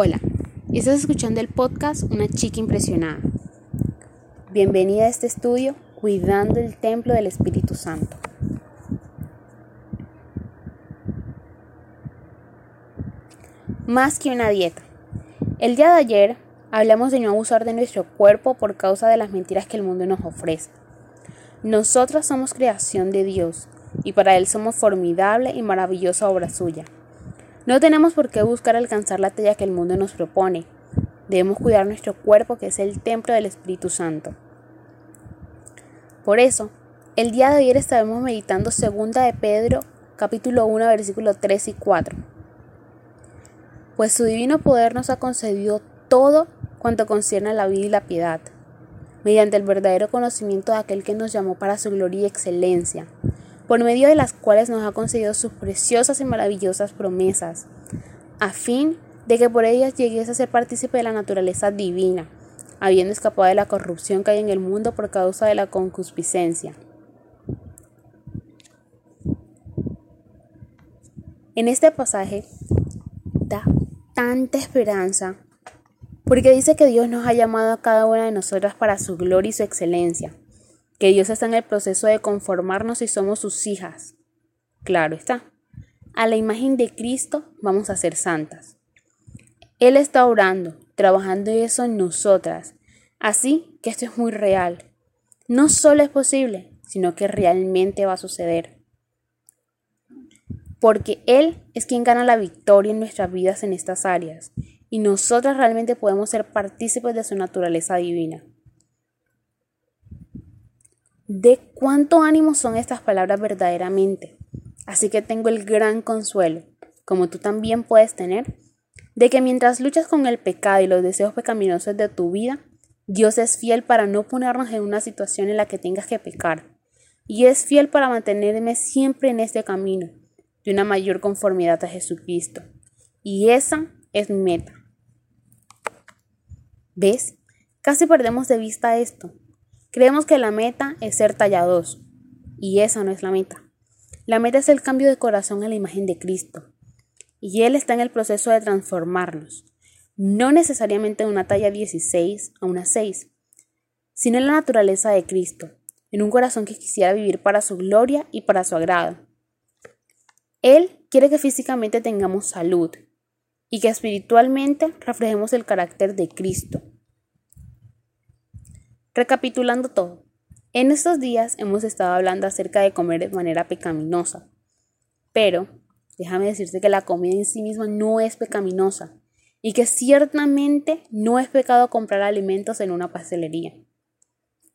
Hola, estás escuchando el podcast Una chica impresionada. Bienvenida a este estudio Cuidando el Templo del Espíritu Santo. Más que una dieta. El día de ayer hablamos de no abusar de nuestro cuerpo por causa de las mentiras que el mundo nos ofrece. Nosotras somos creación de Dios y para Él somos formidable y maravillosa obra suya. No tenemos por qué buscar alcanzar la talla que el mundo nos propone. Debemos cuidar nuestro cuerpo que es el templo del Espíritu Santo. Por eso, el día de ayer estaremos meditando segunda de Pedro, capítulo 1, versículo 3 y 4. Pues su divino poder nos ha concedido todo cuanto concierne a la vida y la piedad, mediante el verdadero conocimiento de aquel que nos llamó para su gloria y excelencia por medio de las cuales nos ha concedido sus preciosas y maravillosas promesas, a fin de que por ellas llegues a ser partícipe de la naturaleza divina, habiendo escapado de la corrupción que hay en el mundo por causa de la concupiscencia. En este pasaje da tanta esperanza, porque dice que Dios nos ha llamado a cada una de nosotras para su gloria y su excelencia que Dios está en el proceso de conformarnos y somos sus hijas. Claro está. A la imagen de Cristo vamos a ser santas. Él está orando, trabajando eso en nosotras. Así que esto es muy real. No solo es posible, sino que realmente va a suceder. Porque Él es quien gana la victoria en nuestras vidas en estas áreas, y nosotras realmente podemos ser partícipes de su naturaleza divina. De cuánto ánimo son estas palabras verdaderamente. Así que tengo el gran consuelo, como tú también puedes tener, de que mientras luchas con el pecado y los deseos pecaminosos de tu vida, Dios es fiel para no ponernos en una situación en la que tengas que pecar. Y es fiel para mantenerme siempre en este camino, de una mayor conformidad a Jesucristo. Y esa es mi meta. ¿Ves? Casi perdemos de vista esto. Creemos que la meta es ser tallados, y esa no es la meta. La meta es el cambio de corazón a la imagen de Cristo, y Él está en el proceso de transformarnos, no necesariamente de una talla 16 a una 6, sino en la naturaleza de Cristo, en un corazón que quisiera vivir para su gloria y para su agrado. Él quiere que físicamente tengamos salud y que espiritualmente reflejemos el carácter de Cristo Recapitulando todo, en estos días hemos estado hablando acerca de comer de manera pecaminosa, pero déjame decirte que la comida en sí misma no es pecaminosa y que ciertamente no es pecado comprar alimentos en una pastelería.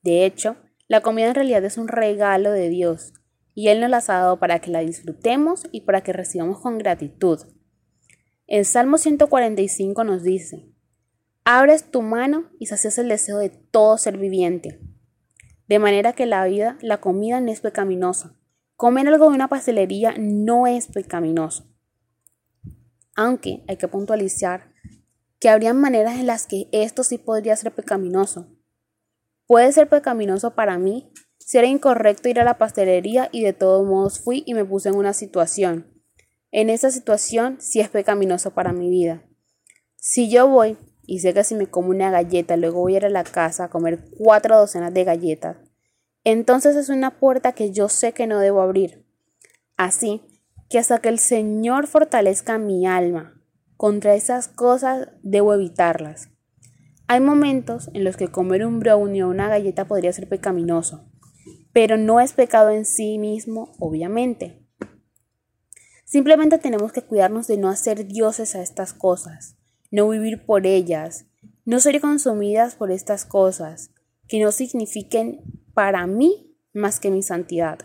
De hecho, la comida en realidad es un regalo de Dios y Él nos la ha dado para que la disfrutemos y para que recibamos con gratitud. El Salmo 145 nos dice, Abres tu mano y sacias el deseo de todo ser viviente. De manera que la vida, la comida no es pecaminosa. Comer algo de una pastelería no es pecaminoso. Aunque hay que puntualizar que habría maneras en las que esto sí podría ser pecaminoso. Puede ser pecaminoso para mí si era incorrecto ir a la pastelería y de todos modos fui y me puse en una situación. En esa situación sí es pecaminoso para mi vida. Si yo voy y sé que si me como una galleta, luego voy a ir a la casa a comer cuatro docenas de galletas, entonces es una puerta que yo sé que no debo abrir. Así que hasta que el Señor fortalezca mi alma contra esas cosas, debo evitarlas. Hay momentos en los que comer un brownie o una galleta podría ser pecaminoso, pero no es pecado en sí mismo, obviamente. Simplemente tenemos que cuidarnos de no hacer dioses a estas cosas no vivir por ellas, no ser consumidas por estas cosas, que no signifiquen para mí más que mi santidad.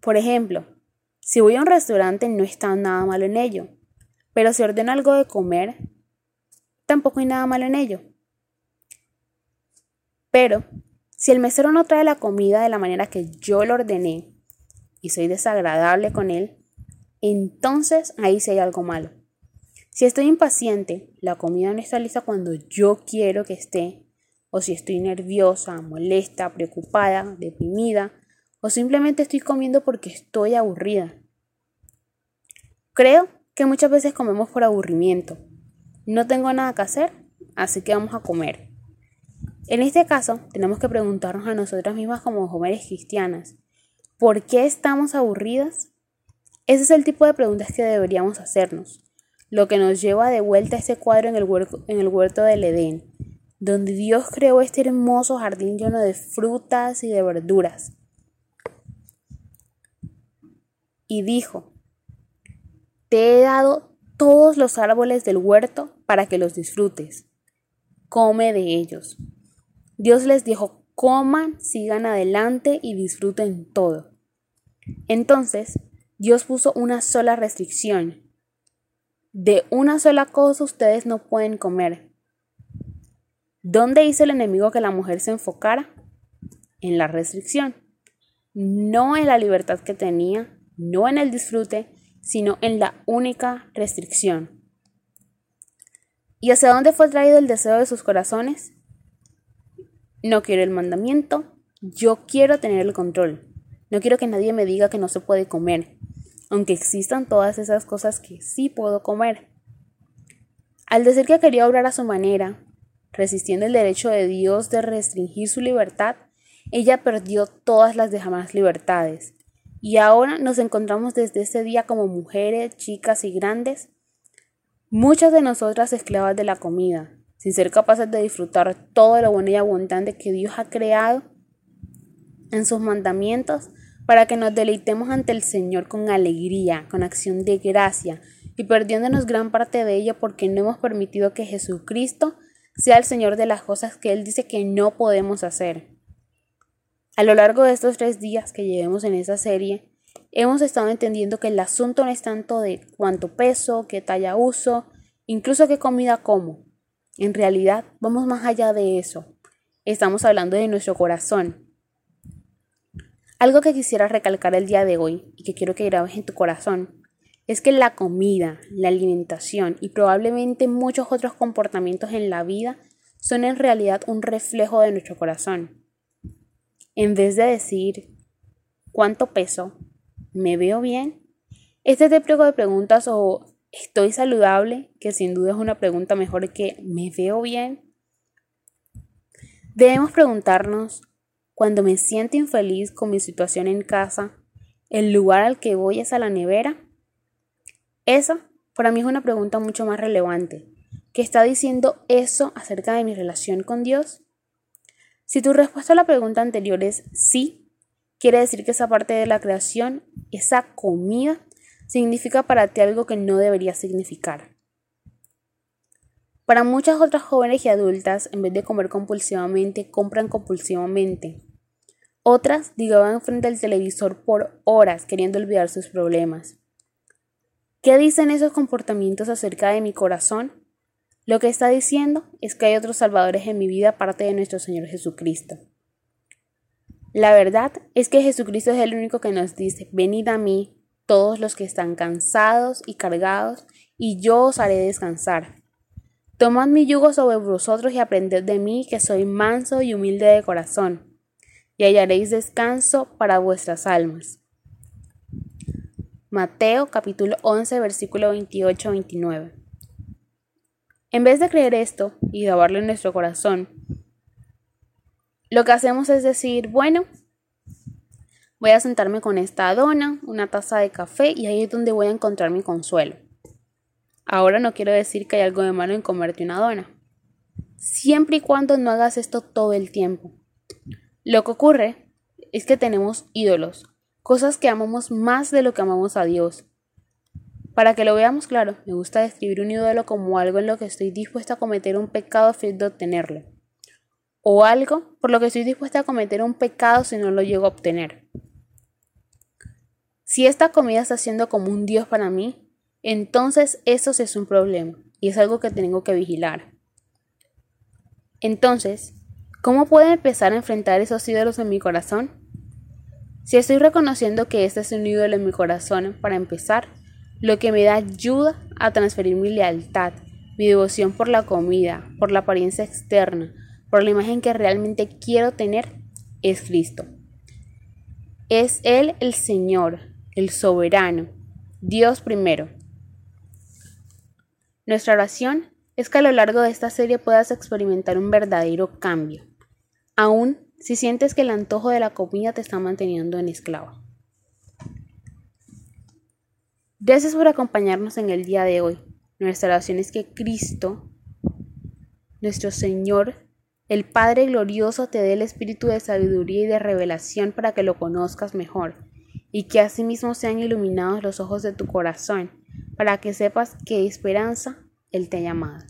Por ejemplo, si voy a un restaurante no está nada malo en ello, pero si ordeno algo de comer, tampoco hay nada malo en ello. Pero, si el mesero no trae la comida de la manera que yo lo ordené y soy desagradable con él, entonces ahí sí hay algo malo. Si estoy impaciente, la comida no está lista cuando yo quiero que esté, o si estoy nerviosa, molesta, preocupada, deprimida, o simplemente estoy comiendo porque estoy aburrida. Creo que muchas veces comemos por aburrimiento, no tengo nada que hacer, así que vamos a comer. En este caso, tenemos que preguntarnos a nosotras mismas como jóvenes cristianas, ¿por qué estamos aburridas? Ese es el tipo de preguntas que deberíamos hacernos, lo que nos lleva de vuelta a ese cuadro en el huerto, en el huerto del Edén, donde Dios creó este hermoso jardín lleno de frutas y de verduras. Y dijo, te he dado todos los árboles del huerto para que los disfrutes. Come de ellos. Dios les dijo, coman, sigan adelante y disfruten todo. Entonces, Dios puso una sola restricción. De una sola cosa ustedes no pueden comer. ¿Dónde hizo el enemigo que la mujer se enfocara? En la restricción. No en la libertad que tenía, no en el disfrute, sino en la única restricción. ¿Y hacia dónde fue traído el deseo de sus corazones? No quiero el mandamiento, yo quiero tener el control. No quiero que nadie me diga que no se puede comer aunque existan todas esas cosas que sí puedo comer. Al decir que quería obrar a su manera, resistiendo el derecho de Dios de restringir su libertad, ella perdió todas las demás libertades. Y ahora nos encontramos desde ese día como mujeres, chicas y grandes, muchas de nosotras esclavas de la comida, sin ser capaces de disfrutar todo lo bueno y abundante que Dios ha creado en sus mandamientos para que nos deleitemos ante el Señor con alegría, con acción de gracia, y perdiéndonos gran parte de ello porque no hemos permitido que Jesucristo sea el Señor de las cosas que Él dice que no podemos hacer. A lo largo de estos tres días que llevemos en esa serie, hemos estado entendiendo que el asunto no es tanto de cuánto peso, qué talla uso, incluso qué comida como. En realidad, vamos más allá de eso. Estamos hablando de nuestro corazón, algo que quisiera recalcar el día de hoy y que quiero que grabes en tu corazón es que la comida, la alimentación y probablemente muchos otros comportamientos en la vida son en realidad un reflejo de nuestro corazón. En vez de decir ¿cuánto peso? ¿Me veo bien? Este tipo de preguntas o ¿estoy saludable? que sin duda es una pregunta mejor que ¿me veo bien? Debemos preguntarnos cuando me siento infeliz con mi situación en casa, ¿el lugar al que voy es a la nevera? Esa, para mí, es una pregunta mucho más relevante. ¿Qué está diciendo eso acerca de mi relación con Dios? Si tu respuesta a la pregunta anterior es sí, quiere decir que esa parte de la creación, esa comida, significa para ti algo que no debería significar. Para muchas otras jóvenes y adultas, en vez de comer compulsivamente, compran compulsivamente. Otras digaban frente al televisor por horas queriendo olvidar sus problemas. ¿Qué dicen esos comportamientos acerca de mi corazón? Lo que está diciendo es que hay otros salvadores en mi vida aparte de nuestro Señor Jesucristo. La verdad es que Jesucristo es el único que nos dice, venid a mí todos los que están cansados y cargados, y yo os haré descansar. Tomad mi yugo sobre vosotros y aprended de mí, que soy manso y humilde de corazón y hallaréis descanso para vuestras almas. Mateo capítulo 11 versículo 28-29. En vez de creer esto y grabarlo en nuestro corazón, lo que hacemos es decir, bueno, voy a sentarme con esta dona, una taza de café y ahí es donde voy a encontrar mi consuelo. Ahora no quiero decir que hay algo de malo en comerte una dona, siempre y cuando no hagas esto todo el tiempo. Lo que ocurre es que tenemos ídolos, cosas que amamos más de lo que amamos a Dios. Para que lo veamos claro, me gusta describir un ídolo como algo en lo que estoy dispuesta a cometer un pecado a fin de obtenerlo, o algo por lo que estoy dispuesta a cometer un pecado si no lo llego a obtener. Si esta comida está siendo como un Dios para mí, entonces eso sí es un problema y es algo que tengo que vigilar. Entonces, ¿Cómo puedo empezar a enfrentar esos ídolos en mi corazón? Si estoy reconociendo que este es un ídolo en mi corazón, para empezar, lo que me da ayuda a transferir mi lealtad, mi devoción por la comida, por la apariencia externa, por la imagen que realmente quiero tener, es Cristo. Es Él el Señor, el soberano, Dios primero. Nuestra oración es que a lo largo de esta serie puedas experimentar un verdadero cambio, aun si sientes que el antojo de la comida te está manteniendo en esclava. Gracias por acompañarnos en el día de hoy. Nuestra oración es que Cristo, nuestro Señor, el Padre glorioso, te dé el espíritu de sabiduría y de revelación para que lo conozcas mejor, y que asimismo sean iluminados los ojos de tu corazón, para que sepas qué esperanza Él te ha llamado.